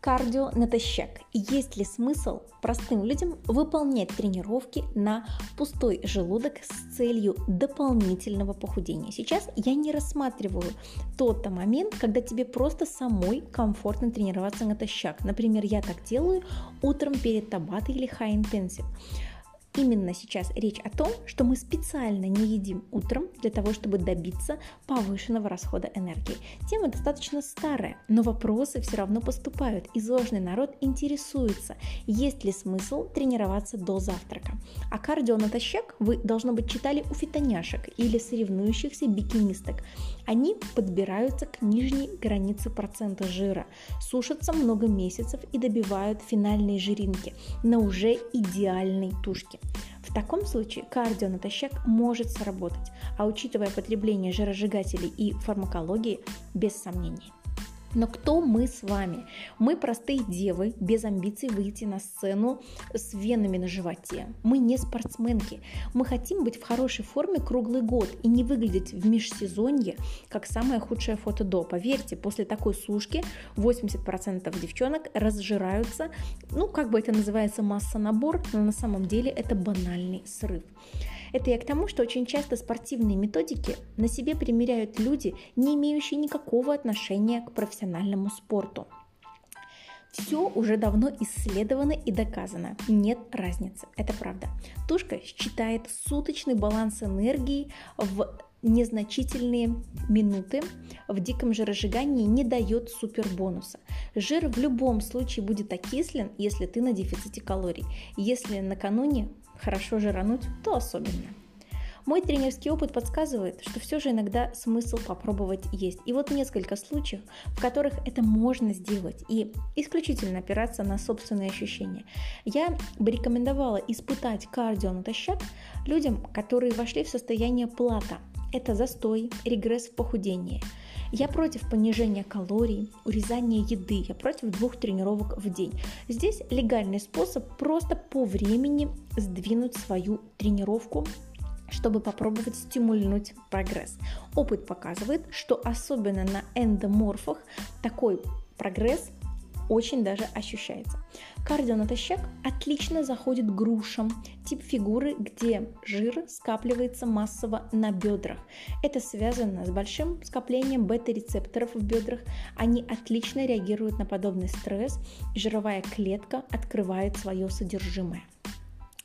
Кардио натощак. Есть ли смысл простым людям выполнять тренировки на пустой желудок с целью дополнительного похудения? Сейчас я не рассматриваю тот момент, когда тебе просто самой комфортно тренироваться натощак. Например, я так делаю утром перед табатой или high intensive. Именно сейчас речь о том, что мы специально не едим утром для того, чтобы добиться повышенного расхода энергии. Тема достаточно старая, но вопросы все равно поступают, и зожный народ интересуется, есть ли смысл тренироваться до завтрака. А кардио натощак вы, должно быть, читали у фитоняшек или соревнующихся бикинисток. Они подбираются к нижней границе процента жира, сушатся много месяцев и добивают финальные жиринки на уже идеальной тушке. В таком случае кардио натощак может сработать, а учитывая потребление жиросжигателей и фармакологии, без сомнений. Но кто мы с вами? Мы простые девы, без амбиций выйти на сцену с венами на животе. Мы не спортсменки. Мы хотим быть в хорошей форме круглый год и не выглядеть в межсезонье, как самое худшее фото до. Поверьте, после такой сушки 80% девчонок разжираются, ну, как бы это называется, масса-набор, но на самом деле это банальный срыв. Это я к тому, что очень часто спортивные методики на себе примеряют люди, не имеющие никакого отношения к профессиональному спорту. Все уже давно исследовано и доказано. Нет разницы. Это правда. Тушка считает суточный баланс энергии в незначительные минуты в диком жиросжигании не дает супербонуса. Жир в любом случае будет окислен, если ты на дефиците калорий. Если накануне хорошо жирануть, то особенно. Мой тренерский опыт подсказывает, что все же иногда смысл попробовать есть. И вот несколько случаев, в которых это можно сделать и исключительно опираться на собственные ощущения. Я бы рекомендовала испытать кардио натощак людям, которые вошли в состояние плата. Это застой, регресс в похудении – я против понижения калорий, урезания еды, я против двух тренировок в день. Здесь легальный способ просто по времени сдвинуть свою тренировку чтобы попробовать стимульнуть прогресс. Опыт показывает, что особенно на эндоморфах такой прогресс очень даже ощущается. Кардио натощак отлично заходит грушам, тип фигуры, где жир скапливается массово на бедрах. Это связано с большим скоплением бета-рецепторов в бедрах. Они отлично реагируют на подобный стресс, жировая клетка открывает свое содержимое.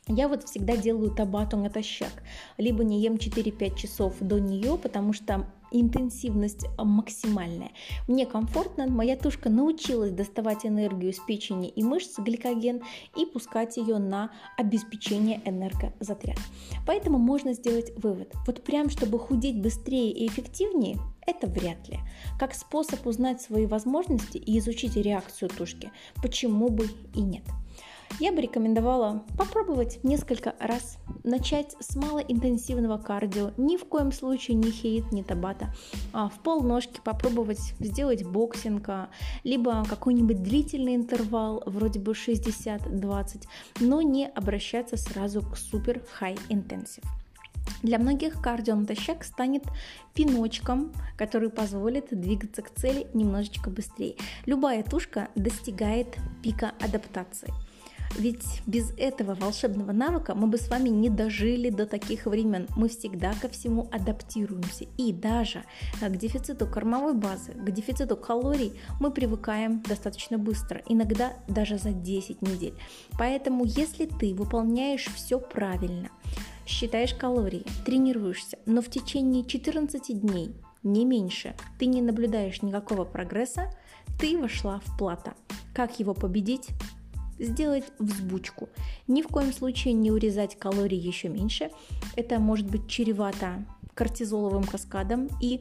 Я вот всегда делаю табату натощак. Либо не ем 4-5 часов до нее, потому что интенсивность максимальная. Мне комфортно, моя тушка научилась доставать энергию с печени и мышц, гликоген, и пускать ее на обеспечение энергозатряд. Поэтому можно сделать вывод. Вот прям, чтобы худеть быстрее и эффективнее, это вряд ли. Как способ узнать свои возможности и изучить реакцию тушки, почему бы и нет я бы рекомендовала попробовать несколько раз. Начать с малоинтенсивного кардио, ни в коем случае не хейт, не табата. А в полножки попробовать сделать боксинг, либо какой-нибудь длительный интервал, вроде бы 60-20, но не обращаться сразу к супер high intensive. Для многих кардио натощак станет пиночком, который позволит двигаться к цели немножечко быстрее. Любая тушка достигает пика адаптации – ведь без этого волшебного навыка мы бы с вами не дожили до таких времен. Мы всегда ко всему адаптируемся. И даже к дефициту кормовой базы, к дефициту калорий мы привыкаем достаточно быстро, иногда даже за 10 недель. Поэтому если ты выполняешь все правильно, считаешь калории, тренируешься, но в течение 14 дней, не меньше, ты не наблюдаешь никакого прогресса, ты вошла в плата. Как его победить? Сделать взбучку. Ни в коем случае не урезать калорий еще меньше. Это может быть чревато кортизоловым каскадом и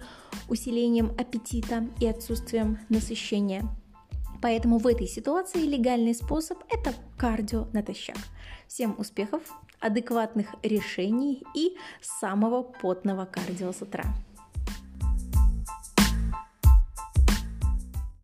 усилением аппетита и отсутствием насыщения. Поэтому в этой ситуации легальный способ – это кардио натощак. Всем успехов, адекватных решений и самого потного кардио с утра.